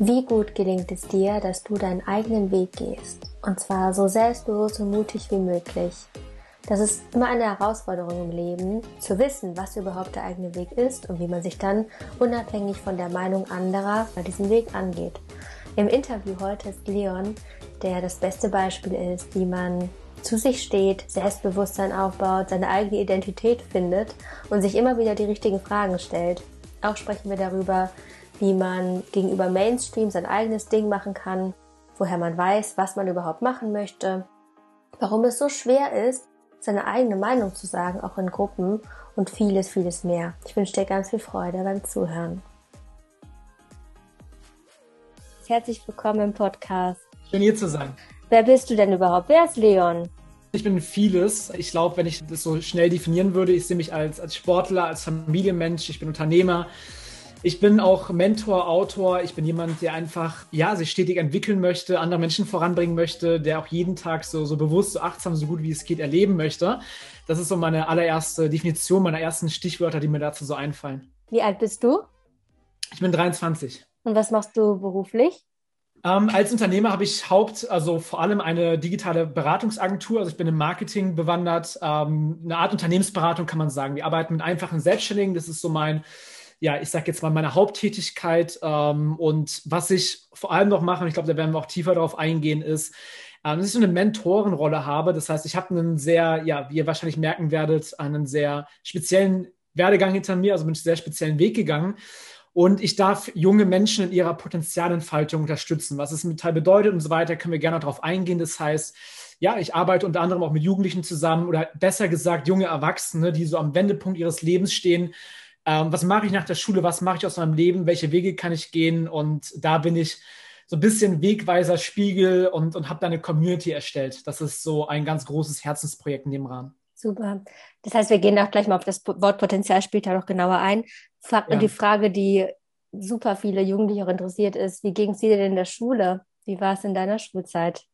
Wie gut gelingt es dir, dass du deinen eigenen Weg gehst? Und zwar so selbstbewusst und mutig wie möglich. Das ist immer eine Herausforderung im Leben, zu wissen, was überhaupt der eigene Weg ist und wie man sich dann unabhängig von der Meinung anderer bei diesem Weg angeht. Im Interview heute ist Leon, der das beste Beispiel ist, wie man zu sich steht, Selbstbewusstsein aufbaut, seine eigene Identität findet und sich immer wieder die richtigen Fragen stellt. Auch sprechen wir darüber, wie man gegenüber Mainstream sein eigenes Ding machen kann, woher man weiß, was man überhaupt machen möchte, warum es so schwer ist, seine eigene Meinung zu sagen, auch in Gruppen und vieles, vieles mehr. Ich wünsche dir ganz viel Freude beim Zuhören. Herzlich willkommen im Podcast. Schön hier zu sein. Wer bist du denn überhaupt? Wer ist Leon? Ich bin vieles. Ich glaube, wenn ich das so schnell definieren würde, ich sehe mich als, als Sportler, als Familienmensch, ich bin Unternehmer, ich bin auch Mentor, Autor. Ich bin jemand, der einfach, ja, sich stetig entwickeln möchte, andere Menschen voranbringen möchte, der auch jeden Tag so, so bewusst, so achtsam, so gut wie es geht erleben möchte. Das ist so meine allererste Definition, meine ersten Stichwörter, die mir dazu so einfallen. Wie alt bist du? Ich bin 23. Und was machst du beruflich? Ähm, als Unternehmer habe ich Haupt, also vor allem eine digitale Beratungsagentur. Also ich bin im Marketing bewandert, ähm, eine Art Unternehmensberatung kann man sagen. Wir arbeiten mit einfachen Selbstständigen. Das ist so mein ja, ich sage jetzt mal meine Haupttätigkeit ähm, und was ich vor allem noch mache, und ich glaube, da werden wir auch tiefer darauf eingehen, ist, ähm, dass ich so eine Mentorenrolle habe. Das heißt, ich habe einen sehr, ja, wie ihr wahrscheinlich merken werdet, einen sehr speziellen Werdegang hinter mir, also bin einen sehr speziellen Weg gegangen. Und ich darf junge Menschen in ihrer Potenzialentfaltung unterstützen. Was es mit Teil bedeutet und so weiter, können wir gerne darauf eingehen. Das heißt, ja, ich arbeite unter anderem auch mit Jugendlichen zusammen oder besser gesagt junge Erwachsene, die so am Wendepunkt ihres Lebens stehen ähm, was mache ich nach der Schule, was mache ich aus meinem Leben, welche Wege kann ich gehen und da bin ich so ein bisschen Wegweiser, Spiegel und, und habe da eine Community erstellt. Das ist so ein ganz großes Herzensprojekt in dem Rahmen. Super. Das heißt, wir gehen auch gleich mal auf das Wort Potenzial später noch genauer ein. Fra ja. Die Frage, die super viele Jugendliche auch interessiert ist, wie ging es dir denn in der Schule? Wie war es in deiner Schulzeit?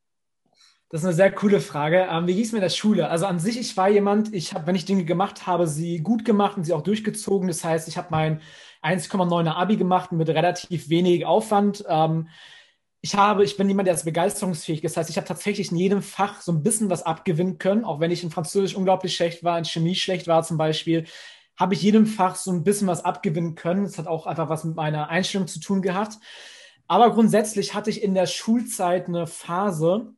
Das ist eine sehr coole Frage. Ähm, wie ging es mir in der Schule? Also an sich, ich war jemand, ich habe, wenn ich Dinge gemacht habe, sie gut gemacht und sie auch durchgezogen. Das heißt, ich habe mein 1,9er Abi gemacht mit relativ wenig Aufwand. Ähm, ich habe, ich bin jemand, der ist begeisterungsfähig. Das heißt, ich habe tatsächlich in jedem Fach so ein bisschen was abgewinnen können, auch wenn ich in Französisch unglaublich schlecht war, in Chemie schlecht war zum Beispiel, habe ich jedem Fach so ein bisschen was abgewinnen können. Das hat auch einfach was mit meiner Einstellung zu tun gehabt. Aber grundsätzlich hatte ich in der Schulzeit eine Phase,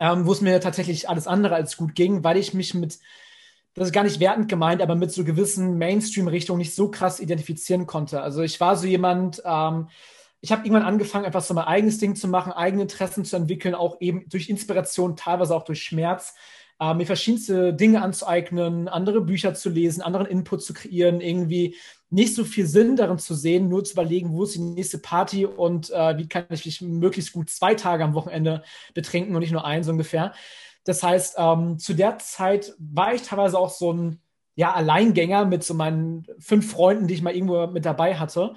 ähm, wo es mir tatsächlich alles andere als gut ging, weil ich mich mit, das ist gar nicht wertend gemeint, aber mit so gewissen Mainstream-Richtungen nicht so krass identifizieren konnte. Also ich war so jemand, ähm, ich habe irgendwann angefangen, einfach so mein eigenes Ding zu machen, eigene Interessen zu entwickeln, auch eben durch Inspiration, teilweise auch durch Schmerz, äh, mir verschiedenste Dinge anzueignen, andere Bücher zu lesen, anderen Input zu kreieren, irgendwie nicht so viel Sinn darin zu sehen, nur zu überlegen, wo ist die nächste Party und äh, wie kann ich mich möglichst gut zwei Tage am Wochenende betrinken und nicht nur einen so ungefähr. Das heißt, ähm, zu der Zeit war ich teilweise auch so ein ja, Alleingänger mit so meinen fünf Freunden, die ich mal irgendwo mit dabei hatte.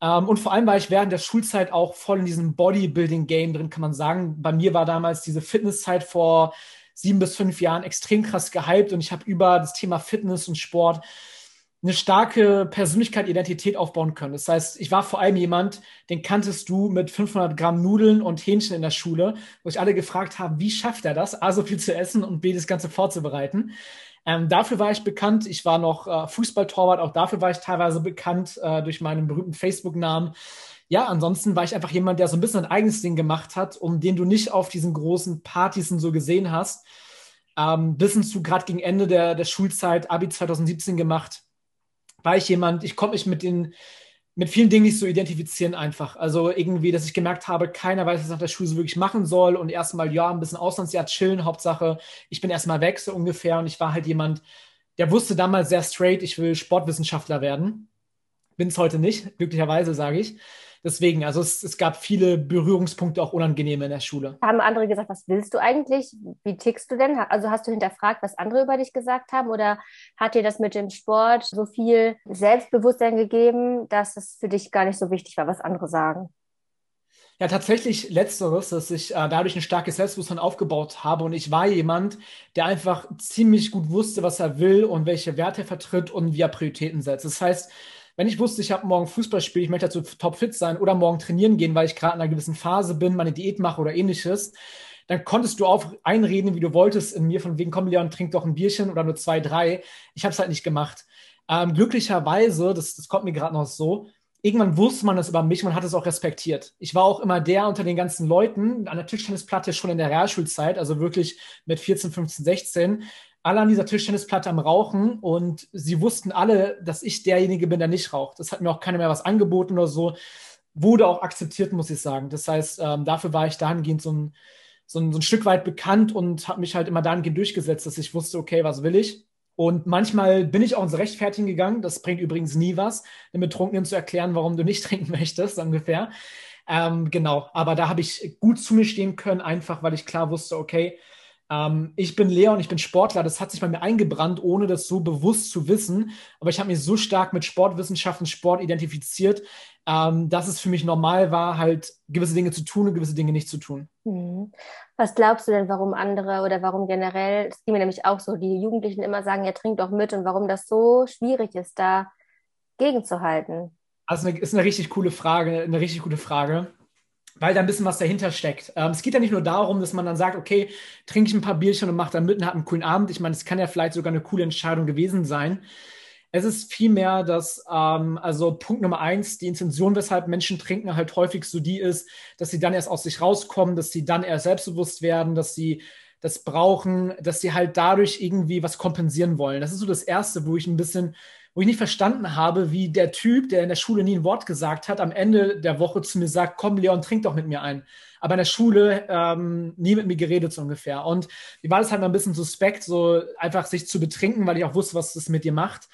Ähm, und vor allem war ich während der Schulzeit auch voll in diesem Bodybuilding-Game drin, kann man sagen. Bei mir war damals diese Fitnesszeit vor sieben bis fünf Jahren extrem krass gehypt und ich habe über das Thema Fitness und Sport eine starke Persönlichkeit, Identität aufbauen können. Das heißt, ich war vor allem jemand, den kanntest du mit 500 Gramm Nudeln und Hähnchen in der Schule, wo sich alle gefragt haben, wie schafft er das, A, so viel zu essen und B, das Ganze vorzubereiten. Ähm, dafür war ich bekannt. Ich war noch äh, Fußballtorwart, auch dafür war ich teilweise bekannt äh, durch meinen berühmten Facebook-Namen. Ja, ansonsten war ich einfach jemand, der so ein bisschen ein eigenes Ding gemacht hat, um den du nicht auf diesen großen Partys so gesehen hast. Ähm, bis hin zu gerade gegen Ende der, der Schulzeit, Abi 2017 gemacht war ich jemand, ich konnte mich mit den mit vielen Dingen nicht so identifizieren einfach. Also irgendwie, dass ich gemerkt habe, keiner weiß, was nach der Schule so wirklich machen soll und erstmal, ja, ein bisschen Auslandsjahr chillen, Hauptsache, ich bin erstmal weg, so ungefähr. Und ich war halt jemand, der wusste damals sehr straight, ich will Sportwissenschaftler werden. Bin es heute nicht, glücklicherweise, sage ich deswegen, also es, es gab viele Berührungspunkte auch unangenehme in der Schule. Haben andere gesagt, was willst du eigentlich? Wie tickst du denn? Also hast du hinterfragt, was andere über dich gesagt haben? Oder hat dir das mit dem Sport so viel Selbstbewusstsein gegeben, dass es für dich gar nicht so wichtig war, was andere sagen? Ja, tatsächlich letzteres, dass ich äh, dadurch ein starkes Selbstbewusstsein aufgebaut habe und ich war jemand, der einfach ziemlich gut wusste, was er will und welche Werte er vertritt und wie er Prioritäten setzt. Das heißt, wenn ich wusste, ich habe morgen Fußballspiel, ich möchte dazu topfit sein oder morgen trainieren gehen, weil ich gerade in einer gewissen Phase bin, meine Diät mache oder ähnliches, dann konntest du auch einreden, wie du wolltest in mir, von wegen, komm Leon, trink doch ein Bierchen oder nur zwei, drei. Ich habe es halt nicht gemacht. Ähm, glücklicherweise, das, das kommt mir gerade noch so, irgendwann wusste man das über mich, man hat es auch respektiert. Ich war auch immer der unter den ganzen Leuten an der Tischtennisplatte schon in der Realschulzeit, also wirklich mit 14, 15, 16, alle an dieser Tischtennisplatte am Rauchen und sie wussten alle, dass ich derjenige bin, der nicht raucht. Das hat mir auch keiner mehr was angeboten oder so. Wurde auch akzeptiert, muss ich sagen. Das heißt, ähm, dafür war ich dahingehend so ein, so ein, so ein Stück weit bekannt und habe mich halt immer dahingehend durchgesetzt, dass ich wusste, okay, was will ich? Und manchmal bin ich auch ins Rechtfertigen gegangen. Das bringt übrigens nie was, dem Betrunkenen zu erklären, warum du nicht trinken möchtest, ungefähr. Ähm, genau, aber da habe ich gut zu mir stehen können, einfach weil ich klar wusste, okay, ähm, ich bin Leon, ich bin Sportler. Das hat sich bei mir eingebrannt, ohne das so bewusst zu wissen. Aber ich habe mich so stark mit Sportwissenschaften, Sport identifiziert, ähm, dass es für mich normal war, halt gewisse Dinge zu tun und gewisse Dinge nicht zu tun. Mhm. Was glaubst du denn, warum andere oder warum generell, es ging mir nämlich auch so, die Jugendlichen immer sagen, ja, trink doch mit und warum das so schwierig ist, da gegenzuhalten? Also ist eine richtig coole Frage, eine richtig gute Frage weil da ein bisschen was dahinter steckt. Ähm, es geht ja nicht nur darum, dass man dann sagt, okay, trinke ich ein paar Bierchen und mache dann mit und habe einen coolen Abend. Ich meine, es kann ja vielleicht sogar eine coole Entscheidung gewesen sein. Es ist vielmehr, dass, ähm, also Punkt Nummer eins, die Intention, weshalb Menschen trinken, halt häufig so die ist, dass sie dann erst aus sich rauskommen, dass sie dann erst selbstbewusst werden, dass sie das brauchen, dass sie halt dadurch irgendwie was kompensieren wollen. Das ist so das Erste, wo ich ein bisschen wo ich nicht verstanden habe, wie der Typ, der in der Schule nie ein Wort gesagt hat, am Ende der Woche zu mir sagt, komm Leon, trink doch mit mir ein. Aber in der Schule ähm, nie mit mir geredet so ungefähr. Und mir war das halt mal ein bisschen suspekt, so einfach sich zu betrinken, weil ich auch wusste, was das mit dir macht.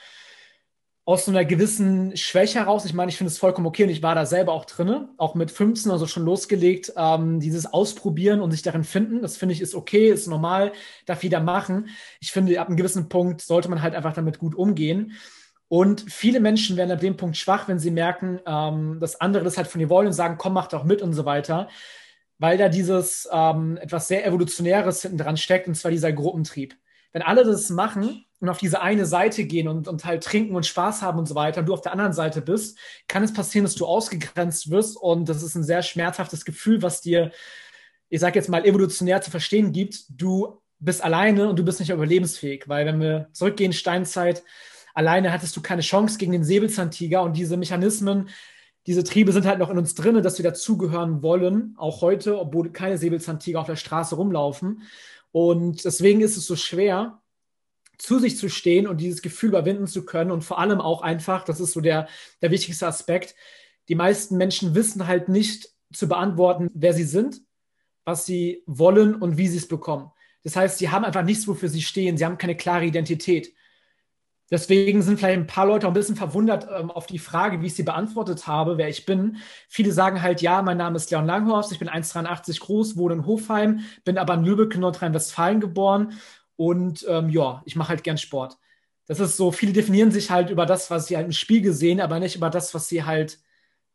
Aus so einer gewissen Schwäche heraus. Ich meine, ich finde es vollkommen okay und ich war da selber auch drin, auch mit 15 also schon losgelegt, ähm, dieses Ausprobieren und sich darin finden. Das finde ich ist okay, ist normal, darf jeder machen. Ich finde, ab einem gewissen Punkt sollte man halt einfach damit gut umgehen. Und viele Menschen werden ab dem Punkt schwach, wenn sie merken, ähm, dass andere das halt von ihr wollen und sagen, komm, mach doch mit und so weiter. Weil da dieses ähm, etwas sehr Evolutionäres hinten dran steckt, und zwar dieser Gruppentrieb. Wenn alle das machen und auf diese eine Seite gehen und, und halt trinken und Spaß haben und so weiter, und du auf der anderen Seite bist, kann es passieren, dass du ausgegrenzt wirst. Und das ist ein sehr schmerzhaftes Gefühl, was dir, ich sag jetzt mal, evolutionär zu verstehen gibt. Du bist alleine und du bist nicht überlebensfähig. Weil wenn wir zurückgehen, Steinzeit, alleine hattest du keine Chance gegen den Säbelzahntiger und diese Mechanismen, diese Triebe sind halt noch in uns drin, dass wir dazugehören wollen, auch heute, obwohl keine Säbelzahntiger auf der Straße rumlaufen. Und deswegen ist es so schwer, zu sich zu stehen und dieses Gefühl überwinden zu können und vor allem auch einfach, das ist so der, der wichtigste Aspekt, die meisten Menschen wissen halt nicht zu beantworten, wer sie sind, was sie wollen und wie sie es bekommen. Das heißt, sie haben einfach nichts, wofür sie stehen, sie haben keine klare Identität. Deswegen sind vielleicht ein paar Leute auch ein bisschen verwundert ähm, auf die Frage, wie ich sie beantwortet habe, wer ich bin. Viele sagen halt, ja, mein Name ist Leon Langhorst, ich bin 1,83 groß, wohne in Hofheim, bin aber in Lübeck, Nordrhein-Westfalen geboren und ähm, ja, ich mache halt gern Sport. Das ist so, viele definieren sich halt über das, was sie halt im Spiegel sehen, aber nicht über das, was sie halt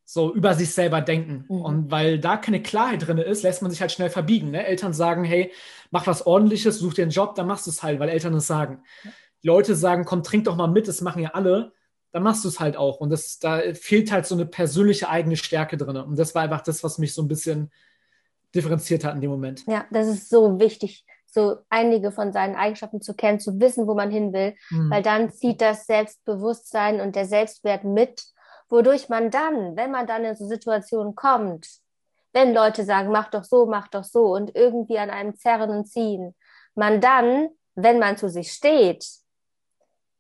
so über sich selber denken. Mhm. Und weil da keine Klarheit drin ist, lässt man sich halt schnell verbiegen. Ne? Eltern sagen, hey, mach was ordentliches, such dir einen Job, dann machst du es halt, weil Eltern es sagen. Ja Leute sagen, komm, trink doch mal mit, das machen ja alle, dann machst du es halt auch. Und das, da fehlt halt so eine persönliche eigene Stärke drin. Und das war einfach das, was mich so ein bisschen differenziert hat in dem Moment. Ja, das ist so wichtig, so einige von seinen Eigenschaften zu kennen, zu wissen, wo man hin will, mhm. weil dann zieht das Selbstbewusstsein und der Selbstwert mit, wodurch man dann, wenn man dann in so Situationen kommt, wenn Leute sagen, mach doch so, mach doch so und irgendwie an einem zerren und ziehen, man dann, wenn man zu sich steht,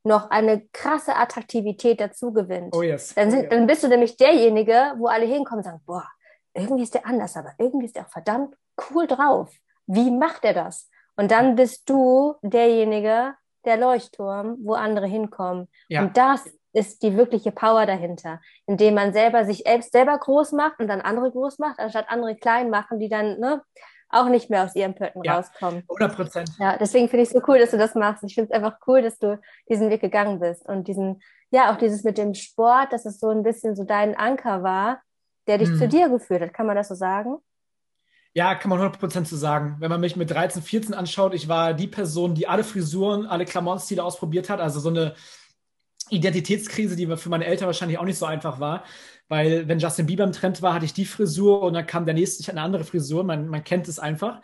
noch eine krasse Attraktivität dazu gewinnt. Oh yes. Dann, sind, oh, dann bist du nämlich derjenige, wo alle hinkommen und sagen, boah, irgendwie ist der anders, aber irgendwie ist der auch verdammt cool drauf. Wie macht er das? Und dann bist du derjenige, der Leuchtturm, wo andere hinkommen. Ja. Und das ist die wirkliche Power dahinter, indem man selber sich selbst selber groß macht und dann andere groß macht, anstatt andere klein machen, die dann ne, auch nicht mehr aus ihren Pötten ja, rauskommen. 100 Prozent. Ja, deswegen finde ich es so cool, dass du das machst. Ich finde es einfach cool, dass du diesen Weg gegangen bist und diesen, ja, auch dieses mit dem Sport, dass es so ein bisschen so dein Anker war, der dich hm. zu dir geführt hat. Kann man das so sagen? Ja, kann man 100% so sagen. Wenn man mich mit 13, 14 anschaut, ich war die Person, die alle Frisuren, alle Klamottenstile ausprobiert hat. Also so eine Identitätskrise, die für meine Eltern wahrscheinlich auch nicht so einfach war, weil wenn Justin Bieber im Trend war, hatte ich die Frisur und dann kam der nächste, ich hatte eine andere Frisur, man, man kennt es einfach.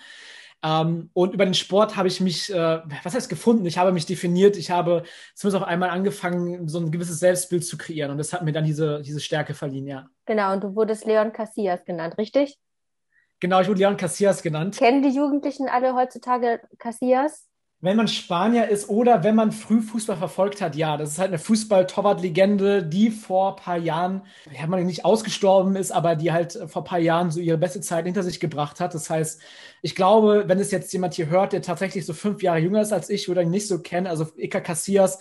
Ähm, und über den Sport habe ich mich, äh, was heißt gefunden? Ich habe mich definiert. Ich habe zumindest auf einmal angefangen, so ein gewisses Selbstbild zu kreieren. Und das hat mir dann diese, diese Stärke verliehen, ja. Genau, und du wurdest Leon Casillas genannt, richtig? Genau, ich wurde Leon Casillas genannt. Kennen die Jugendlichen alle heutzutage Casillas? Wenn man Spanier ist oder wenn man früh Fußball verfolgt hat, ja, das ist halt eine Fußball-Torwart-Legende, die vor ein paar Jahren, ja, man nicht ausgestorben ist, aber die halt vor ein paar Jahren so ihre beste Zeit hinter sich gebracht hat. Das heißt, ich glaube, wenn es jetzt jemand hier hört, der tatsächlich so fünf Jahre jünger ist als ich oder ihn nicht so kennt, also Iker Casillas,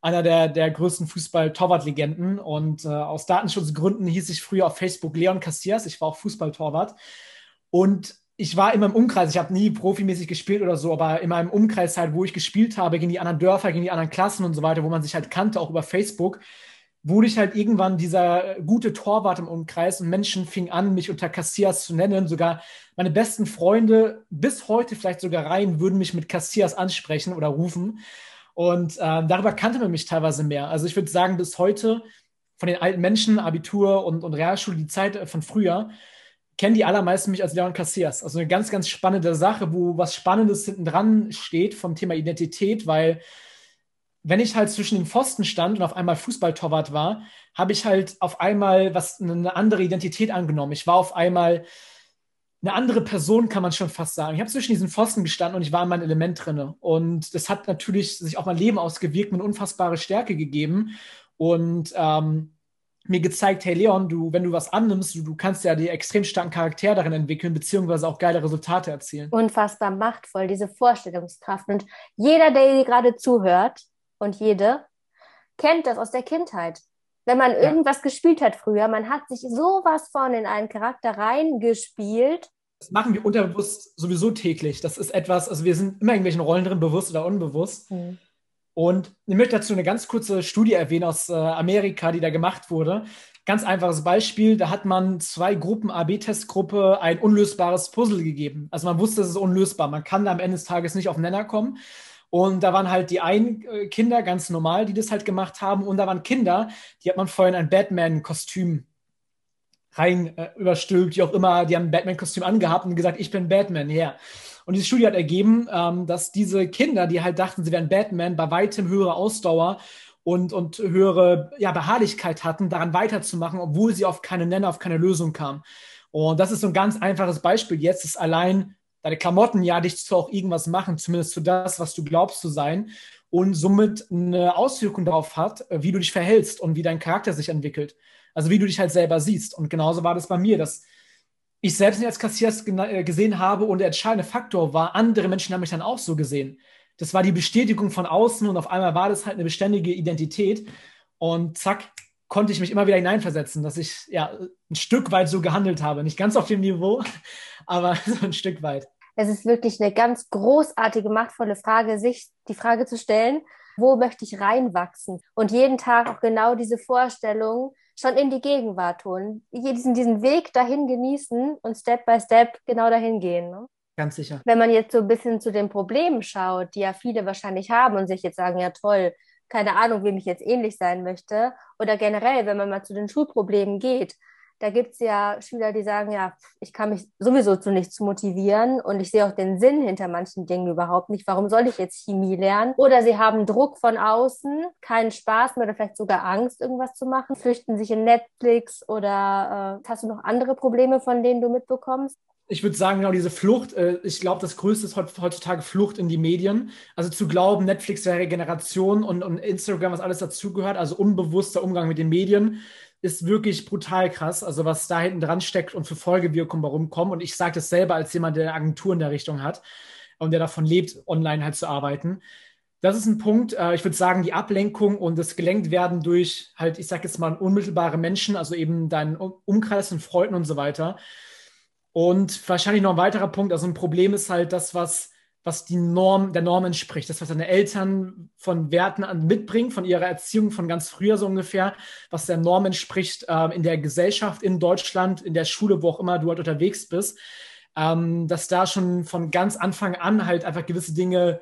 einer der, der größten Fußball-Torwart-Legenden. Und äh, aus Datenschutzgründen hieß ich früher auf Facebook Leon Casillas, ich war auch Fußball-Torwart. Und ich war immer im Umkreis, ich habe nie profimäßig gespielt oder so, aber in meinem Umkreis halt, wo ich gespielt habe, gegen die anderen Dörfer, gegen die anderen Klassen und so weiter, wo man sich halt kannte, auch über Facebook, wurde ich halt irgendwann dieser gute Torwart im Umkreis und Menschen fingen an, mich unter Cassias zu nennen. Sogar meine besten Freunde, bis heute vielleicht sogar rein, würden mich mit Cassias ansprechen oder rufen. Und äh, darüber kannte man mich teilweise mehr. Also ich würde sagen, bis heute von den alten Menschen, Abitur und, und Realschule, die Zeit von früher, kennen die allermeisten mich als Leon Casillas. Also eine ganz, ganz spannende Sache, wo was Spannendes hinten dran steht vom Thema Identität, weil wenn ich halt zwischen den Pfosten stand und auf einmal Fußballtorwart war, habe ich halt auf einmal was eine andere Identität angenommen. Ich war auf einmal eine andere Person, kann man schon fast sagen. Ich habe zwischen diesen Pfosten gestanden und ich war in meinem Element drinne. Und das hat natürlich sich auf mein Leben ausgewirkt, mir eine unfassbare Stärke gegeben. Und ähm, mir gezeigt, hey Leon, du, wenn du was annimmst, du, du kannst ja die extrem starken Charakter darin entwickeln, beziehungsweise auch geile Resultate erzielen. Unfassbar machtvoll, diese Vorstellungskraft. Und jeder, der dir gerade zuhört und jede, kennt das aus der Kindheit. Wenn man ja. irgendwas gespielt hat früher, man hat sich sowas von in einen Charakter reingespielt. Das machen wir unterbewusst sowieso täglich. Das ist etwas, also wir sind immer in irgendwelchen Rollen drin, bewusst oder unbewusst. Hm. Und ich möchte dazu eine ganz kurze Studie erwähnen aus äh, Amerika, die da gemacht wurde. Ganz einfaches Beispiel, da hat man zwei Gruppen AB-Testgruppe ein unlösbares Puzzle gegeben. Also man wusste, es ist unlösbar. Man kann da am Ende des Tages nicht auf Nenner kommen. Und da waren halt die einen äh, Kinder ganz normal, die das halt gemacht haben. Und da waren Kinder, die hat man vorhin ein Batman-Kostüm rein äh, überstülpt, wie auch immer. Die haben ein Batman-Kostüm angehabt und gesagt, ich bin Batman, ja. Yeah. Und diese Studie hat ergeben, ähm, dass diese Kinder, die halt dachten, sie wären Batman, bei weitem höhere Ausdauer und, und höhere ja, Beharrlichkeit hatten, daran weiterzumachen, obwohl sie auf keine Nenner, auf keine Lösung kamen. Und das ist so ein ganz einfaches Beispiel. Jetzt ist allein deine Klamotten ja dich zu auch irgendwas machen, zumindest zu das, was du glaubst zu sein und somit eine Auswirkung darauf hat, wie du dich verhältst und wie dein Charakter sich entwickelt. Also wie du dich halt selber siehst. Und genauso war das bei mir, dass ich selbst nicht als Kassiers äh, gesehen habe und der entscheidende Faktor war, andere Menschen haben mich dann auch so gesehen. Das war die Bestätigung von außen und auf einmal war das halt eine beständige Identität und zack, konnte ich mich immer wieder hineinversetzen, dass ich ja ein Stück weit so gehandelt habe. Nicht ganz auf dem Niveau, aber so ein Stück weit. Es ist wirklich eine ganz großartige, machtvolle Frage, sich die Frage zu stellen, wo möchte ich reinwachsen? Und jeden Tag auch genau diese Vorstellung, schon in die Gegenwart tun. Diesen, diesen Weg dahin genießen und Step by Step genau dahin gehen. Ne? Ganz sicher. Wenn man jetzt so ein bisschen zu den Problemen schaut, die ja viele wahrscheinlich haben und sich jetzt sagen, ja toll, keine Ahnung, wem ich jetzt ähnlich sein möchte. Oder generell, wenn man mal zu den Schulproblemen geht, da gibt es ja Schüler, die sagen, ja, ich kann mich sowieso zu nichts motivieren und ich sehe auch den Sinn hinter manchen Dingen überhaupt nicht. Warum soll ich jetzt Chemie lernen? Oder sie haben Druck von außen, keinen Spaß mehr oder vielleicht sogar Angst, irgendwas zu machen, flüchten sich in Netflix oder äh, hast du noch andere Probleme, von denen du mitbekommst? ich würde sagen, genau diese Flucht, äh, ich glaube, das Größte ist heutzutage Flucht in die Medien. Also zu glauben, Netflix wäre Generation und, und Instagram, was alles dazugehört, also unbewusster Umgang mit den Medien ist wirklich brutal krass. Also was da hinten dran steckt und für Folgewirkungen warum kommen. Und ich sage das selber als jemand, der eine Agentur in der Richtung hat und der davon lebt, online halt zu arbeiten. Das ist ein Punkt. Äh, ich würde sagen, die Ablenkung und das gelenkt werden durch halt, ich sage jetzt mal, unmittelbare Menschen, also eben deinen Umkreis und Freunden und so weiter. Und wahrscheinlich noch ein weiterer Punkt, also ein Problem ist halt das, was was die Norm, der Norm entspricht. Das, was deine Eltern von Werten an mitbringen, von ihrer Erziehung von ganz früher so ungefähr, was der Norm entspricht äh, in der Gesellschaft, in Deutschland, in der Schule, wo auch immer du halt unterwegs bist, ähm, dass da schon von ganz Anfang an halt einfach gewisse Dinge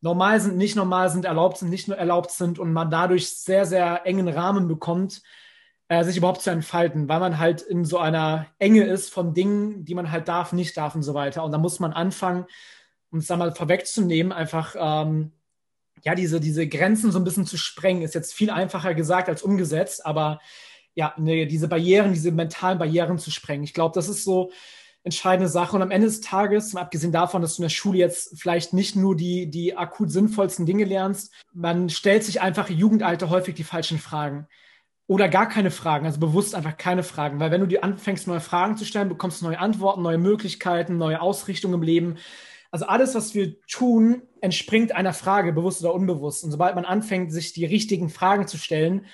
normal sind, nicht normal sind, erlaubt sind, nicht nur erlaubt sind und man dadurch sehr, sehr engen Rahmen bekommt, äh, sich überhaupt zu entfalten, weil man halt in so einer Enge ist von Dingen, die man halt darf, nicht darf und so weiter. Und da muss man anfangen, um es da mal vorwegzunehmen, einfach ähm, ja, diese, diese Grenzen so ein bisschen zu sprengen, ist jetzt viel einfacher gesagt als umgesetzt, aber ja, ne, diese Barrieren, diese mentalen Barrieren zu sprengen. Ich glaube, das ist so entscheidende Sache. Und am Ende des Tages, abgesehen davon, dass du in der Schule jetzt vielleicht nicht nur die, die akut sinnvollsten Dinge lernst, man stellt sich einfach im Jugendalter häufig die falschen Fragen. Oder gar keine Fragen, also bewusst einfach keine Fragen. Weil wenn du dir anfängst, neue Fragen zu stellen, bekommst du neue Antworten, neue Möglichkeiten, neue Ausrichtungen im Leben. Also alles, was wir tun, entspringt einer Frage, bewusst oder unbewusst. Und sobald man anfängt, sich die richtigen Fragen zu stellen,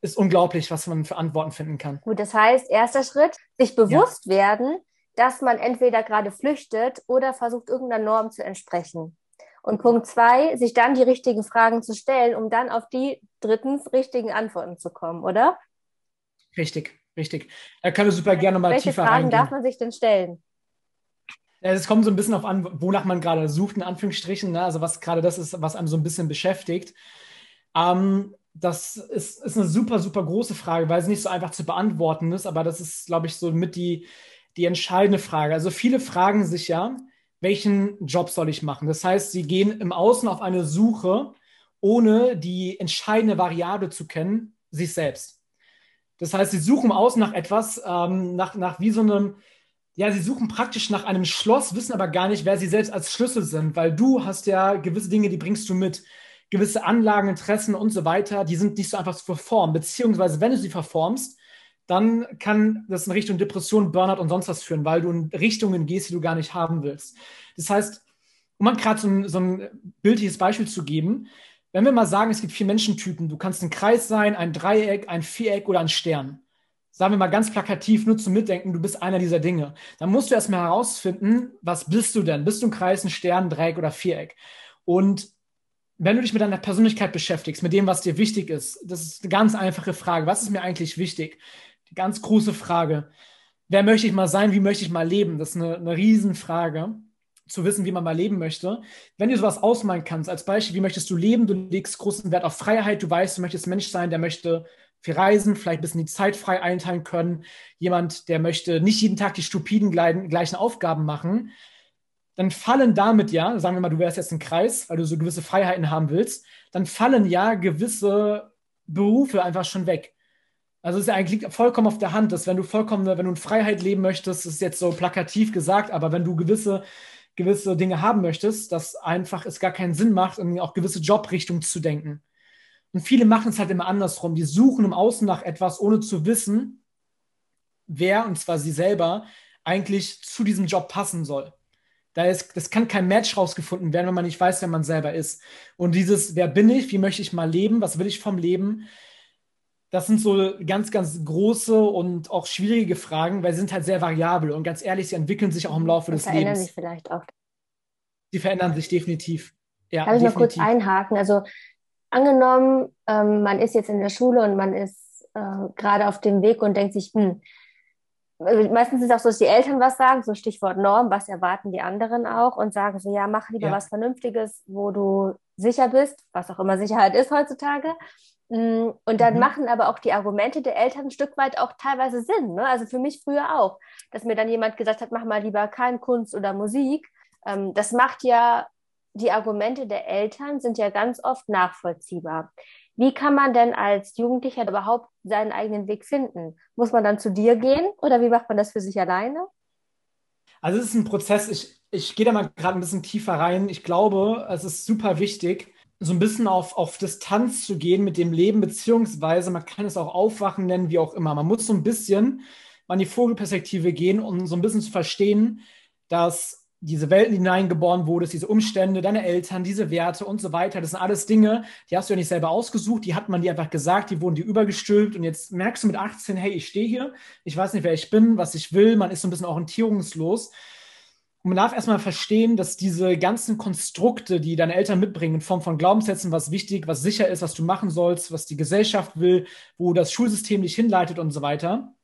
ist unglaublich, was man für Antworten finden kann. Gut, das heißt, erster Schritt, sich bewusst ja. werden, dass man entweder gerade flüchtet oder versucht, irgendeiner Norm zu entsprechen. Und Punkt zwei, sich dann die richtigen Fragen zu stellen, um dann auf die drittens richtigen Antworten zu kommen, oder? Richtig, richtig. Da können wir super gerne mal Welche tiefer Fragen reingehen. darf man sich denn stellen? Es kommt so ein bisschen auf an, wonach man gerade sucht, in Anführungsstrichen, ne? also was gerade das ist, was einem so ein bisschen beschäftigt. Ähm, das ist, ist eine super, super große Frage, weil es nicht so einfach zu beantworten ist, aber das ist, glaube ich, so mit die, die entscheidende Frage. Also viele fragen sich ja, welchen Job soll ich machen? Das heißt, sie gehen im Außen auf eine Suche, ohne die entscheidende Variable zu kennen, sich selbst. Das heißt, sie suchen im Außen nach etwas, ähm, nach, nach wie so einem, ja, sie suchen praktisch nach einem Schloss, wissen aber gar nicht, wer sie selbst als Schlüssel sind, weil du hast ja gewisse Dinge, die bringst du mit. Gewisse Anlagen, Interessen und so weiter, die sind nicht so einfach zu verformen. Beziehungsweise, wenn du sie verformst, dann kann das in Richtung Depression, Burnout und sonst was führen, weil du in Richtungen gehst, die du gar nicht haben willst. Das heißt, um mal gerade so, so ein bildliches Beispiel zu geben, wenn wir mal sagen, es gibt vier Menschentypen, du kannst ein Kreis sein, ein Dreieck, ein Viereck oder ein Stern. Sagen wir mal ganz plakativ, nur zum Mitdenken, du bist einer dieser Dinge. Dann musst du erstmal herausfinden, was bist du denn? Bist du ein Kreis, ein Stern, ein Dreieck oder Viereck? Und wenn du dich mit deiner Persönlichkeit beschäftigst, mit dem, was dir wichtig ist, das ist eine ganz einfache Frage. Was ist mir eigentlich wichtig? Die ganz große Frage. Wer möchte ich mal sein? Wie möchte ich mal leben? Das ist eine, eine Riesenfrage, zu wissen, wie man mal leben möchte. Wenn du sowas ausmalen kannst, als Beispiel, wie möchtest du leben? Du legst großen Wert auf Freiheit. Du weißt, du möchtest Mensch sein, der möchte viel reisen, vielleicht ein bisschen die Zeit frei einteilen können. Jemand, der möchte nicht jeden Tag die stupiden gleichen Aufgaben machen. Dann fallen damit ja, sagen wir mal, du wärst jetzt ein Kreis, weil du so gewisse Freiheiten haben willst, dann fallen ja gewisse Berufe einfach schon weg. Also es ist ja eigentlich vollkommen auf der Hand, dass wenn du vollkommen, wenn du in Freiheit leben möchtest, das ist jetzt so plakativ gesagt, aber wenn du gewisse, gewisse Dinge haben möchtest, dass einfach es gar keinen Sinn macht, in auch gewisse Jobrichtungen zu denken. Und viele machen es halt immer andersrum. Die suchen im Außen nach etwas, ohne zu wissen, wer, und zwar sie selber, eigentlich zu diesem Job passen soll. Da ist, das kann kein Match rausgefunden werden, wenn man nicht weiß, wer man selber ist. Und dieses, wer bin ich, wie möchte ich mal leben, was will ich vom Leben, das sind so ganz, ganz große und auch schwierige Fragen, weil sie sind halt sehr variabel und ganz ehrlich, sie entwickeln sich auch im Laufe des verändern Lebens. sich vielleicht auch. Sie verändern sich definitiv. Ja, Kann ich noch kurz einhaken? Also angenommen, ähm, man ist jetzt in der Schule und man ist äh, gerade auf dem Weg und denkt sich, hm, also meistens ist es auch so, dass die Eltern was sagen, so Stichwort Norm, was erwarten die anderen auch und sagen so, ja, mach lieber Ja. was Vernünftiges, wo du sicher bist, was auch immer Sicherheit ist heutzutage. Mm, Und dann Mhm. machen aber auch die Argumente der Eltern ein Stück weit auch teilweise Sinn. Ne? Also für mich früher auch, dass mir dann jemand gesagt hat, mach mal lieber kein Kunst oder Musik. Ähm, das macht ja, die Argumente der Eltern sind ja ganz oft nachvollziehbar. Wie kann man denn als Jugendlicher überhaupt seinen eigenen Weg finden? Muss man dann zu dir gehen oder wie macht man das für sich alleine? Also es ist ein Prozess, ich, ich gehe da mal gerade ein bisschen tiefer rein. Ich glaube, es ist super wichtig, so ein bisschen auf, auf Distanz zu gehen mit dem Leben, beziehungsweise man kann es auch Aufwachen nennen, wie auch immer. Man muss so ein bisschen in die Vogelperspektive gehen, um so ein bisschen zu verstehen, dass diese Welt, in die du hineingeboren wurdest, diese Umstände, deine Eltern, diese Werte und so weiter, das sind alles Dinge, die hast du ja nicht selber ausgesucht, die hat man dir einfach gesagt, die wurden dir übergestülpt und jetzt merkst du mit 18, hey, ich stehe hier, ich weiß nicht, wer ich bin, was ich will, man ist so ein bisschen orientierungslos. Und man darf erstmal verstehen, dass diese ganzen Konstrukte, die deine Eltern mitbringen, in Form von Glaubenssätzen, was wichtig, was sicher ist, was du machen sollst, was die Gesellschaft will, wo das Schulsystem dich hinleitet und so weiter,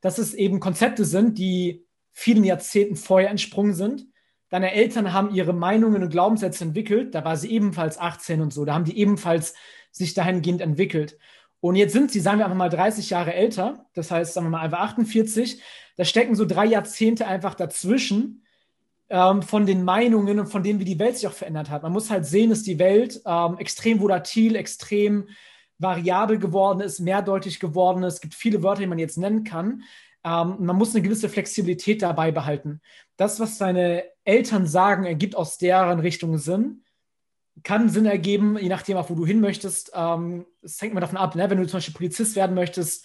dass es eben Konzepte sind, die vielen Jahrzehnten vorher entsprungen sind, deine Eltern haben ihre Meinungen und Glaubenssätze entwickelt, da war sie ebenfalls 18 und so, da haben die ebenfalls sich dahingehend entwickelt. Und jetzt sind sie, sagen wir einfach mal 30 Jahre älter, das heißt, sagen wir mal einfach 48, da stecken so drei Jahrzehnte einfach dazwischen ähm, von den Meinungen und von denen, wie die Welt sich auch verändert hat. Man muss halt sehen, dass die Welt ähm, extrem volatil, extrem variabel geworden ist, mehrdeutig geworden ist. Es gibt viele Wörter, die man jetzt nennen kann. Ähm, man muss eine gewisse Flexibilität dabei behalten. Das, was deine Eltern sagen, ergibt aus deren Richtung Sinn. Kann Sinn ergeben, je nachdem, auch wo du hin möchtest. Ähm, es hängt mal davon ab, ne? wenn du zum Beispiel Polizist werden möchtest,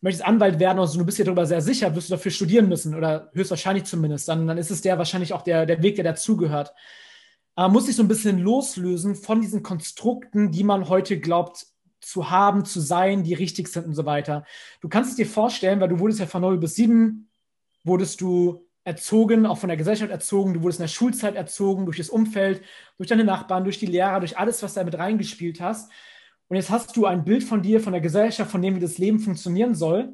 möchtest Anwalt werden und du bist dir darüber sehr sicher, wirst du dafür studieren müssen oder höchstwahrscheinlich zumindest. Dann, dann ist es der wahrscheinlich auch der, der Weg, der dazugehört. Man muss sich so ein bisschen loslösen von diesen Konstrukten, die man heute glaubt, zu haben, zu sein, die richtig sind und so weiter. Du kannst es dir vorstellen, weil du wurdest ja von 0 bis 7, wurdest du erzogen, auch von der Gesellschaft erzogen, du wurdest in der Schulzeit erzogen, durch das Umfeld, durch deine Nachbarn, durch die Lehrer, durch alles, was da mit reingespielt hast. Und jetzt hast du ein Bild von dir, von der Gesellschaft, von dem, wie das Leben funktionieren soll.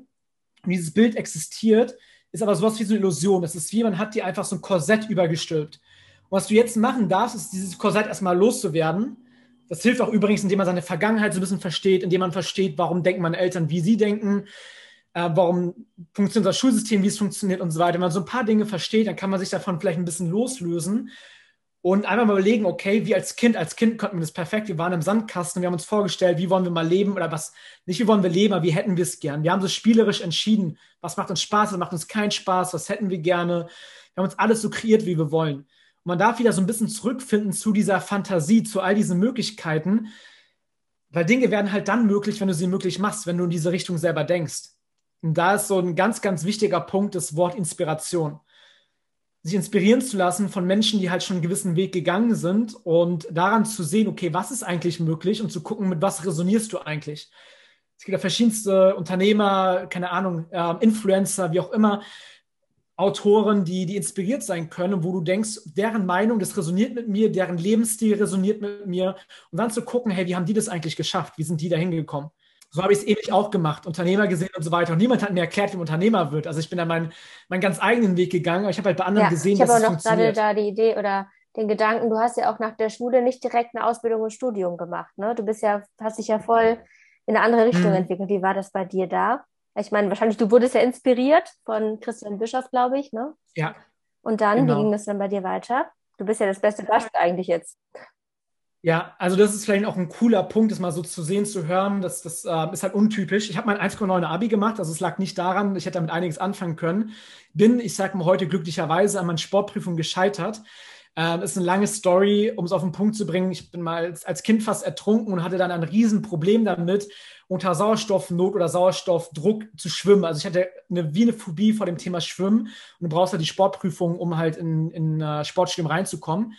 Und dieses Bild existiert, ist aber sowas wie so eine Illusion. Das ist wie, man hat dir einfach so ein Korsett übergestülpt. Und was du jetzt machen darfst, ist dieses Korsett erstmal loszuwerden das hilft auch übrigens, indem man seine Vergangenheit so ein bisschen versteht, indem man versteht, warum denken meine Eltern, wie sie denken, äh, warum funktioniert das Schulsystem, wie es funktioniert und so weiter. Wenn man so ein paar Dinge versteht, dann kann man sich davon vielleicht ein bisschen loslösen und einmal mal überlegen, okay, wie als Kind, als Kind konnten wir das perfekt, wir waren im Sandkasten, wir haben uns vorgestellt, wie wollen wir mal leben oder was, nicht wie wollen wir leben, aber wie hätten wir es gern. Wir haben so spielerisch entschieden, was macht uns Spaß, was macht uns keinen Spaß, was hätten wir gerne. Wir haben uns alles so kreiert, wie wir wollen man darf wieder so ein bisschen zurückfinden zu dieser Fantasie, zu all diesen Möglichkeiten, weil Dinge werden halt dann möglich, wenn du sie möglich machst, wenn du in diese Richtung selber denkst. Und da ist so ein ganz, ganz wichtiger Punkt das Wort Inspiration. Sich inspirieren zu lassen von Menschen, die halt schon einen gewissen Weg gegangen sind und daran zu sehen, okay, was ist eigentlich möglich und zu gucken, mit was resonierst du eigentlich. Es gibt ja verschiedenste Unternehmer, keine Ahnung, äh, Influencer, wie auch immer, Autoren, die, die inspiriert sein können, wo du denkst, deren Meinung, das resoniert mit mir, deren Lebensstil resoniert mit mir. Und dann zu gucken, hey, wie haben die das eigentlich geschafft? Wie sind die da hingekommen? So habe ich es ähnlich auch gemacht, Unternehmer gesehen und so weiter. Und niemand hat mir erklärt, wie ein Unternehmer wird. Also ich bin da meinen, meinen ganz eigenen Weg gegangen, aber ich habe halt bei anderen ja, gesehen, dass es funktioniert. Ich habe auch noch gerade da die Idee oder den Gedanken, du hast ja auch nach der Schule nicht direkt eine Ausbildung und Studium gemacht. Ne? Du bist ja, hast dich ja voll in eine andere Richtung hm. entwickelt. Wie war das bei dir da? Ich meine, wahrscheinlich, du wurdest ja inspiriert von Christian Bischof, glaube ich, ne? Ja. Und dann, genau. wie ging das dann bei dir weiter? Du bist ja das beste Beispiel eigentlich jetzt. Ja, also das ist vielleicht auch ein cooler Punkt, das mal so zu sehen, zu hören. Das, das äh, ist halt untypisch. Ich habe mein 1,9 Abi gemacht, also es lag nicht daran, ich hätte damit einiges anfangen können. Bin, ich sage mal heute glücklicherweise, an meinen Sportprüfungen gescheitert. Ähm, ist eine lange Story, um es auf den Punkt zu bringen. Ich bin mal als, Kind fast ertrunken und hatte dann ein Riesenproblem damit, unter Sauerstoffnot oder Sauerstoffdruck zu schwimmen. Also ich hatte eine, wie eine Phobie vor dem Thema Schwimmen und du brauchst halt die Sportprüfung, um halt in, in uh, Sportstudium reinzukommen.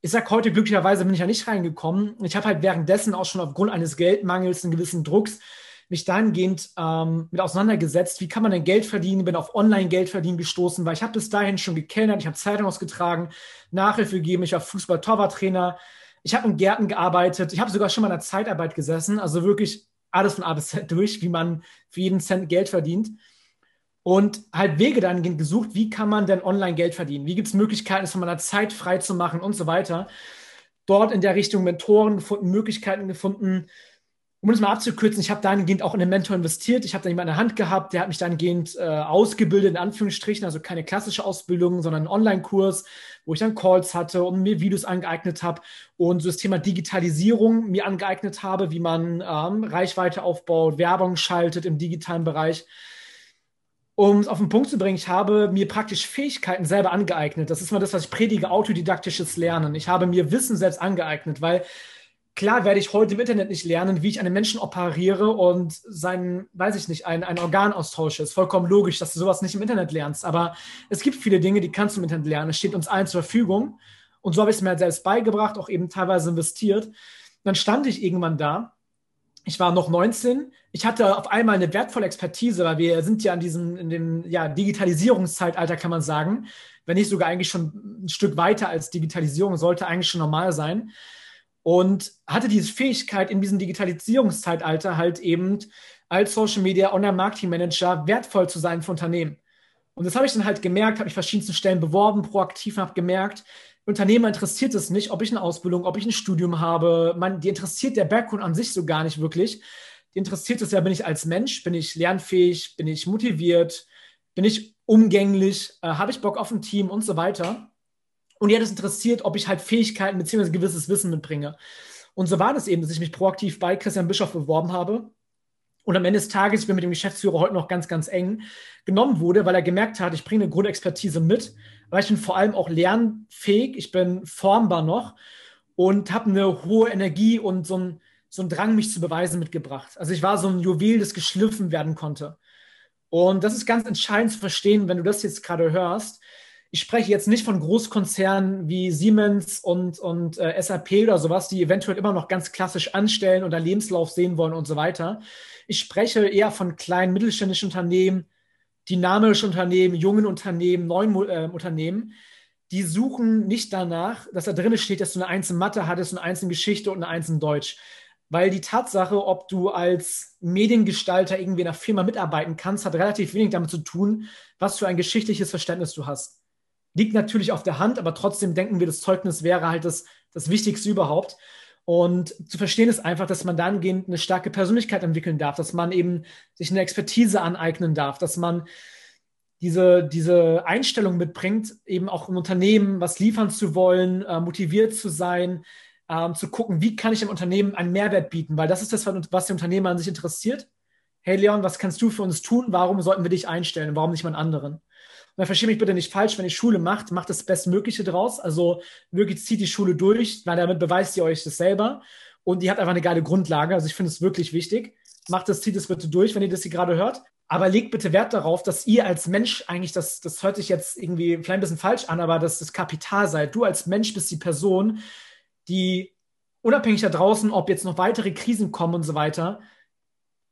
Ich sag heute glücklicherweise bin ich ja nicht reingekommen. Ich habe halt währenddessen auch schon aufgrund eines Geldmangels, einen gewissen Drucks, mich dahingehend ähm, mit auseinandergesetzt, wie kann man denn Geld verdienen, bin auf Online-Geld verdienen gestoßen, weil ich habe bis dahin schon gekellnert, ich habe Zeitung ausgetragen, Nachhilfe gegeben, ich war Fußball-Torwarttrainer, ich habe in Gärten gearbeitet, ich habe sogar schon mal in der Zeitarbeit gesessen, also wirklich alles von A bis Z durch, wie man für jeden Cent Geld verdient. Und halt Wege dann gesucht, wie kann man denn online Geld verdienen? Wie gibt es Möglichkeiten, es von meiner Zeit frei zu machen und so weiter. Dort in der Richtung Mentoren gefunden, Möglichkeiten gefunden, um das mal abzukürzen, ich habe dahingehend auch in den Mentor investiert. Ich habe da jemanden in der Hand gehabt, der hat mich dahingehend äh, ausgebildet, in Anführungsstrichen, also keine klassische Ausbildung, sondern einen Online-Kurs, wo ich dann Calls hatte und mir Videos angeeignet habe und so das Thema Digitalisierung mir angeeignet habe, wie man ähm, Reichweite aufbaut, Werbung schaltet im digitalen Bereich. Um es auf den Punkt zu bringen, ich habe mir praktisch Fähigkeiten selber angeeignet. Das ist mal das, was ich predige, autodidaktisches Lernen. Ich habe mir Wissen selbst angeeignet, weil Klar werde ich heute im Internet nicht lernen, wie ich einen Menschen operiere und sein, weiß ich nicht, ein, ein Organ austausche. Ist vollkommen logisch, dass du sowas nicht im Internet lernst. Aber es gibt viele Dinge, die kannst du im Internet lernen. Es steht uns allen zur Verfügung. Und so habe ich es mir halt selbst beigebracht, auch eben teilweise investiert. Dann stand ich irgendwann da. Ich war noch 19. Ich hatte auf einmal eine wertvolle Expertise, weil wir sind ja in diesem, in dem ja, Digitalisierungszeitalter, kann man sagen. Wenn nicht sogar eigentlich schon ein Stück weiter als Digitalisierung, sollte eigentlich schon normal sein und hatte diese Fähigkeit in diesem Digitalisierungszeitalter halt eben als Social Media Online Marketing Manager wertvoll zu sein für Unternehmen. Und das habe ich dann halt gemerkt, habe mich verschiedensten Stellen beworben, proaktiv und habe gemerkt, Unternehmer interessiert es nicht, ob ich eine Ausbildung, ob ich ein Studium habe. Man, die interessiert der Background an sich so gar nicht wirklich. Die interessiert es ja, bin ich als Mensch, bin ich lernfähig, bin ich motiviert, bin ich umgänglich, äh, habe ich Bock auf ein Team und so weiter. Und die hat es interessiert, ob ich halt Fähigkeiten bzw. gewisses Wissen mitbringe. Und so war das eben, dass ich mich proaktiv bei Christian Bischof beworben habe. Und am Ende des Tages, ich bin mit dem Geschäftsführer heute noch ganz, ganz eng, genommen wurde, weil er gemerkt hat, ich bringe eine Grundexpertise mit aber ich bin vor allem auch lernfähig, ich bin formbar noch und habe eine hohe Energie und so ein, so ein Drang, mich zu beweisen, mitgebracht. Also ich war so ein Juwel, das geschliffen werden konnte. Und das ist ganz entscheidend zu verstehen, wenn du das jetzt gerade hörst. Ich spreche jetzt nicht von Großkonzernen wie Siemens und, und äh, SAP oder sowas, die eventuell immer noch ganz klassisch anstellen oder Lebenslauf sehen wollen und so weiter. Ich spreche eher von kleinen mittelständischen Unternehmen, dynamische Unternehmen, jungen Unternehmen, neuen äh, Unternehmen, die suchen nicht danach, dass da drin steht, dass du eine einzelne Mathe hattest, eine einzelne Geschichte und eine einzelne Deutsch. Weil die Tatsache, ob du als Mediengestalter irgendwie in einer Firma mitarbeiten kannst, hat relativ wenig damit zu tun, was für ein geschichtliches Verständnis du hast. Liegt natürlich auf der Hand, aber trotzdem denken wir, das Zeugnis wäre halt das, das Wichtigste überhaupt. Und zu verstehen ist einfach, dass man dahingehend eine starke Persönlichkeit entwickeln darf, dass man eben sich eine Expertise aneignen darf, dass man diese, diese Einstellung mitbringt, eben auch im Unternehmen was liefern zu wollen, äh, motiviert zu sein, ähm, zu gucken, wie kann ich dem Unternehmen einen Mehrwert bieten, weil das ist das, was die Unternehmer an sich interessiert. Hey Leon, was kannst du für uns tun? Warum sollten wir dich einstellen? Warum nicht mal einen anderen? Und verstehe mich bitte nicht falsch, wenn ihr Schule macht, macht das Bestmögliche draus. Also wirklich zieht die Schule durch, weil damit beweist ihr euch das selber. Und ihr habt einfach eine geile Grundlage. Also ich finde es wirklich wichtig. Macht das, zieht es bitte durch, wenn ihr das hier gerade hört. Aber legt bitte Wert darauf, dass ihr als Mensch eigentlich, das, das hört sich jetzt irgendwie vielleicht ein bisschen falsch an, aber dass das Kapital seid. Du als Mensch bist die Person, die unabhängig da draußen, ob jetzt noch weitere Krisen kommen und so weiter,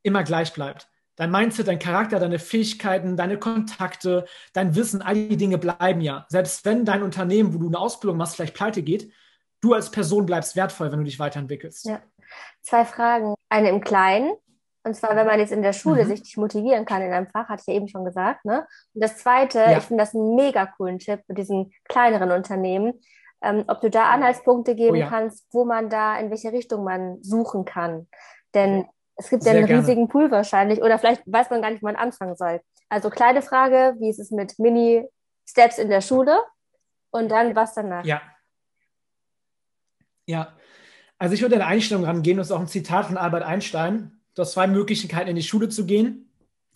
immer gleich bleibt dein Mindset, dein Charakter, deine Fähigkeiten, deine Kontakte, dein Wissen, all die Dinge bleiben ja. Selbst wenn dein Unternehmen, wo du eine Ausbildung machst, vielleicht pleite geht, du als Person bleibst wertvoll, wenn du dich weiterentwickelst. Ja. Zwei Fragen. Eine im Kleinen. Und zwar, wenn man jetzt in der Schule mhm. sich nicht motivieren kann in einem Fach, hatte ich ja eben schon gesagt. Ne? Und das Zweite, ja. ich finde das einen mega coolen Tipp mit diesen kleineren Unternehmen. Ähm, ob du da Anhaltspunkte geben oh, ja. kannst, wo man da, in welche Richtung man suchen kann. Denn es gibt ja einen gerne. riesigen Pool wahrscheinlich oder vielleicht weiß man gar nicht, wo man anfangen soll. Also kleine Frage, wie ist es mit Mini-Steps in der Schule und dann was danach? Ja. Ja. Also ich würde in der Einstellung rangehen, das ist auch ein Zitat von Albert Einstein. Du hast zwei Möglichkeiten, in die Schule zu gehen.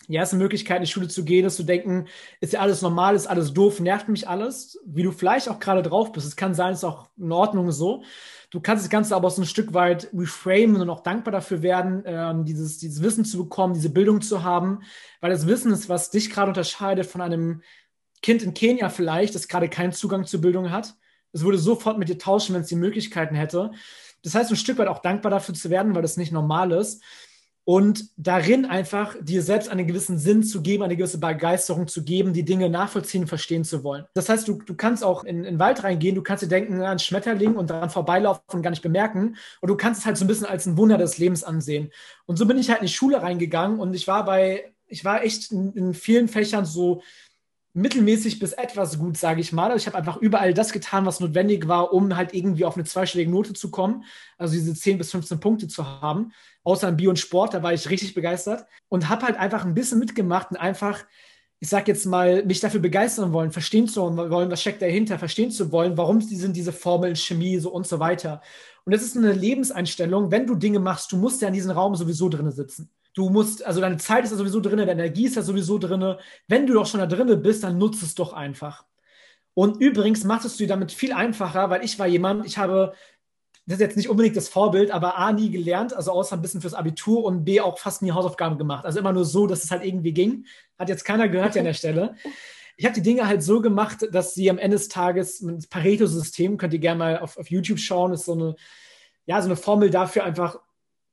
Die erste Möglichkeit, in die Schule zu gehen, ist zu denken, ist ja alles normal, ist alles doof, nervt mich alles, wie du vielleicht auch gerade drauf bist. Es kann sein, ist auch in Ordnung so. Du kannst das Ganze aber so ein Stück weit reframen und auch dankbar dafür werden, ähm, dieses, dieses Wissen zu bekommen, diese Bildung zu haben, weil das Wissen ist, was dich gerade unterscheidet von einem Kind in Kenia vielleicht, das gerade keinen Zugang zur Bildung hat. Es würde sofort mit dir tauschen, wenn es die Möglichkeiten hätte. Das heißt, ein Stück weit auch dankbar dafür zu werden, weil das nicht normal ist und darin einfach dir selbst einen gewissen Sinn zu geben, eine gewisse Begeisterung zu geben, die Dinge nachvollziehen, verstehen zu wollen. Das heißt, du, du kannst auch in, in den Wald reingehen, du kannst dir denken an Schmetterling und daran vorbeilaufen und gar nicht bemerken. Und du kannst es halt so ein bisschen als ein Wunder des Lebens ansehen. Und so bin ich halt in die Schule reingegangen und ich war bei, ich war echt in, in vielen Fächern so mittelmäßig bis etwas gut, sage ich mal. Ich habe einfach überall das getan, was notwendig war, um halt irgendwie auf eine zweistellige Note zu kommen. Also diese 10 bis 15 Punkte zu haben. Außer in Bio und Sport, da war ich richtig begeistert. Und habe halt einfach ein bisschen mitgemacht und einfach, ich sag jetzt mal, mich dafür begeistern wollen, verstehen zu wollen, was steckt dahinter, verstehen zu wollen, warum sind diese Formeln, Chemie so und so weiter. Und das ist eine Lebenseinstellung, wenn du Dinge machst, du musst ja in diesem Raum sowieso drin sitzen. Du musst, also deine Zeit ist da sowieso drin, deine Energie ist da sowieso drin. Wenn du doch schon da drin bist, dann nutze es doch einfach. Und übrigens macht es dir damit viel einfacher, weil ich war jemand, ich habe, das ist jetzt nicht unbedingt das Vorbild, aber A, nie gelernt, also außer ein bisschen fürs Abitur und B, auch fast nie Hausaufgaben gemacht. Also immer nur so, dass es halt irgendwie ging. Hat jetzt keiner gehört hier an der Stelle. Ich habe die Dinge halt so gemacht, dass sie am Ende des Tages, das Pareto-System, könnt ihr gerne mal auf, auf YouTube schauen, ist so eine, ja, so eine Formel dafür einfach,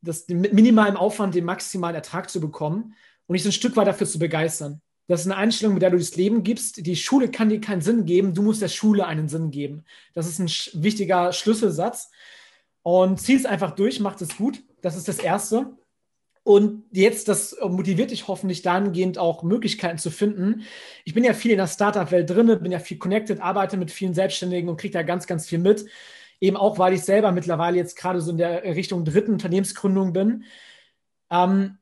das, mit minimalem Aufwand den maximalen Ertrag zu bekommen und dich ein Stück weit dafür zu begeistern. Das ist eine Einstellung, mit der du das Leben gibst. Die Schule kann dir keinen Sinn geben, du musst der Schule einen Sinn geben. Das ist ein wichtiger Schlüsselsatz. Und zieh es einfach durch, mach es gut. Das ist das Erste. Und jetzt, das motiviert dich hoffentlich dahingehend auch Möglichkeiten zu finden. Ich bin ja viel in der Startup-Welt drin, bin ja viel connected, arbeite mit vielen Selbstständigen und kriege da ganz, ganz viel mit. Eben auch, weil ich selber mittlerweile jetzt gerade so in der Richtung dritten Unternehmensgründung bin. Ähm,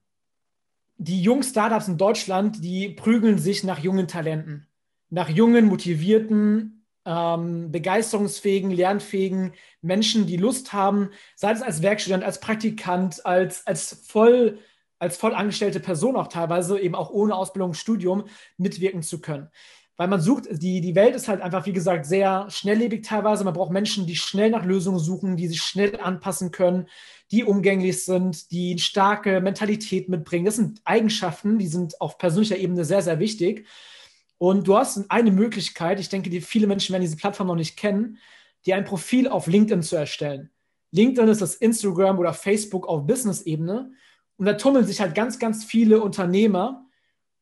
die jungen Startups in Deutschland, die prügeln sich nach jungen Talenten, nach jungen, motivierten, ähm, begeisterungsfähigen, lernfähigen Menschen, die Lust haben, sei es als Werkstudent, als Praktikant, als, als voll als vollangestellte Person auch teilweise, eben auch ohne Ausbildung, Studium, mitwirken zu können. Weil man sucht, die, die Welt ist halt einfach, wie gesagt, sehr schnelllebig teilweise. Man braucht Menschen, die schnell nach Lösungen suchen, die sich schnell anpassen können, die umgänglich sind, die eine starke Mentalität mitbringen. Das sind Eigenschaften, die sind auf persönlicher Ebene sehr, sehr wichtig. Und du hast eine Möglichkeit, ich denke, die viele Menschen werden diese Plattform noch nicht kennen, dir ein Profil auf LinkedIn zu erstellen. LinkedIn ist das Instagram oder Facebook auf Business-Ebene. Und da tummeln sich halt ganz, ganz viele Unternehmer,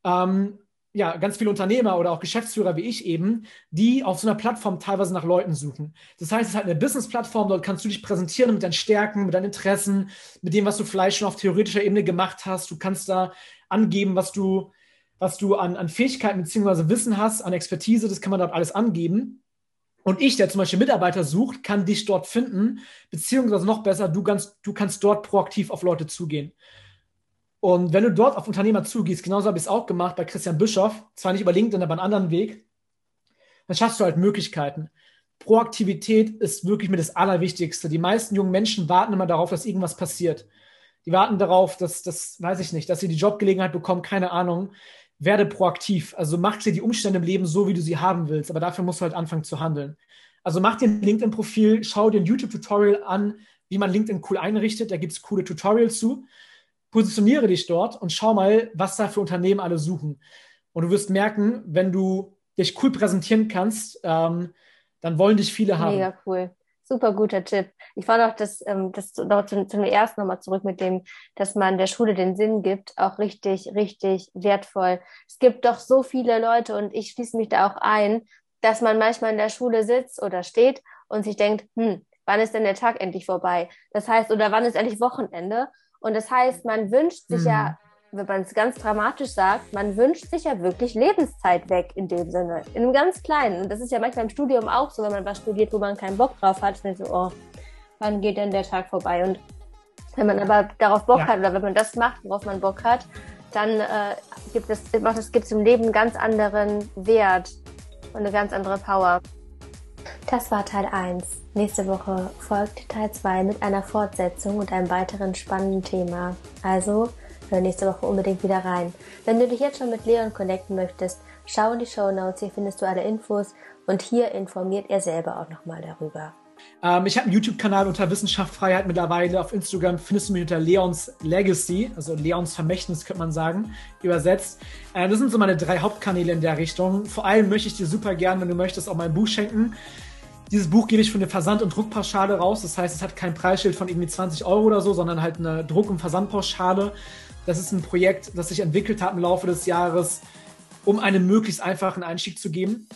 ähm, ja, ganz viele Unternehmer oder auch Geschäftsführer wie ich eben, die auf so einer Plattform teilweise nach Leuten suchen. Das heißt, es ist halt eine Business-Plattform, dort kannst du dich präsentieren mit deinen Stärken, mit deinen Interessen, mit dem, was du vielleicht schon auf theoretischer Ebene gemacht hast. Du kannst da angeben, was du, was du an, an Fähigkeiten bzw. Wissen hast, an Expertise, das kann man dort alles angeben. Und ich, der zum Beispiel Mitarbeiter sucht, kann dich dort finden, beziehungsweise noch besser, du kannst, du kannst dort proaktiv auf Leute zugehen. Und wenn du dort auf Unternehmer zugehst, genauso habe ich es auch gemacht bei Christian Bischoff, zwar nicht über LinkedIn, aber einen anderen Weg, dann schaffst du halt Möglichkeiten. Proaktivität ist wirklich mir das Allerwichtigste. Die meisten jungen Menschen warten immer darauf, dass irgendwas passiert. Die warten darauf, dass, das weiß ich nicht, dass sie die Jobgelegenheit bekommen, keine Ahnung. Werde proaktiv. Also mach dir die Umstände im Leben so, wie du sie haben willst. Aber dafür musst du halt anfangen zu handeln. Also mach dir ein LinkedIn-Profil, schau dir ein YouTube-Tutorial an, wie man LinkedIn cool einrichtet. Da gibt es coole Tutorials zu positioniere dich dort und schau mal, was da für Unternehmen alle suchen. Und du wirst merken, wenn du dich cool präsentieren kannst, ähm, dann wollen dich viele haben. Mega cool. Super guter Tipp. Ich fand auch das, ähm, das noch zu, zu dem ersten nochmal zurück mit dem, dass man der Schule den Sinn gibt, auch richtig, richtig wertvoll. Es gibt doch so viele Leute und ich schließe mich da auch ein, dass man manchmal in der Schule sitzt oder steht und sich denkt, hm, wann ist denn der Tag endlich vorbei? Das heißt, oder wann ist endlich Wochenende? Und das heißt, man wünscht sich mhm. ja, wenn man es ganz dramatisch sagt, man wünscht sich ja wirklich Lebenszeit weg in dem Sinne. In einem ganz kleinen. Und das ist ja manchmal im Studium auch so, wenn man was studiert, wo man keinen Bock drauf hat, dann so, oh, wann geht denn der Tag vorbei? Und wenn man aber darauf Bock ja. hat oder wenn man das macht, worauf man Bock hat, dann äh, gibt es, macht es gibt es im Leben einen ganz anderen Wert und eine ganz andere Power. Das war Teil 1. Nächste Woche folgt Teil 2 mit einer Fortsetzung und einem weiteren spannenden Thema. Also hör nächste Woche unbedingt wieder rein. Wenn du dich jetzt schon mit Leon connecten möchtest, schau in die Show Notes, hier findest du alle Infos und hier informiert er selber auch nochmal darüber. Ähm, ich habe einen YouTube-Kanal unter Wissenschaft Freiheit mittlerweile. Auf Instagram findest du mich unter Leons Legacy, also Leons Vermächtnis könnte man sagen, übersetzt. Äh, das sind so meine drei Hauptkanäle in der Richtung. Vor allem möchte ich dir super gern, wenn du möchtest, auch mein Buch schenken. Dieses Buch gebe ich für eine Versand- und Druckpauschale raus. Das heißt, es hat kein Preisschild von irgendwie 20 Euro oder so, sondern halt eine Druck- und Versandpauschale. Das ist ein Projekt, das sich entwickelt hat im Laufe des Jahres, um einen möglichst einfachen Einstieg zu geben.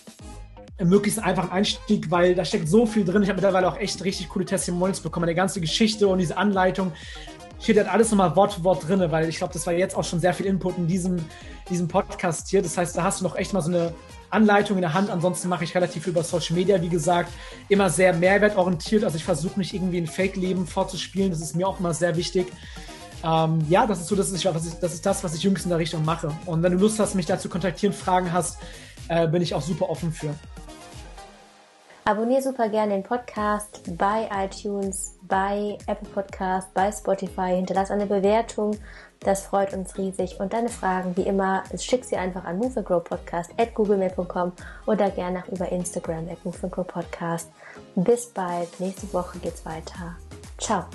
Möglichst einfachen Einstieg, weil da steckt so viel drin. Ich habe mittlerweile auch echt richtig coole Testimonials bekommen. Die ganze Geschichte und diese Anleitung steht halt alles nochmal Wort für Wort drin, weil ich glaube, das war jetzt auch schon sehr viel Input in diesem, diesem Podcast hier. Das heißt, da hast du noch echt mal so eine Anleitung in der Hand. Ansonsten mache ich relativ viel über Social Media, wie gesagt, immer sehr mehrwertorientiert. Also ich versuche nicht irgendwie ein Fake-Leben vorzuspielen. Das ist mir auch immer sehr wichtig. Ähm, ja, das ist so, das ist, was ich, das ist das, was ich jüngst in der Richtung mache. Und wenn du Lust hast, mich da zu kontaktieren, Fragen hast, äh, bin ich auch super offen für. Abonniere super gerne den Podcast bei iTunes, bei Apple Podcast, bei Spotify. Hinterlass eine Bewertung das freut uns riesig. Und deine Fragen, wie immer, schick sie einfach an moveandgrowpodcast at googlemail.com oder gerne auch über Instagram at moveandgrowpodcast. Bis bald. Nächste Woche geht's weiter. Ciao.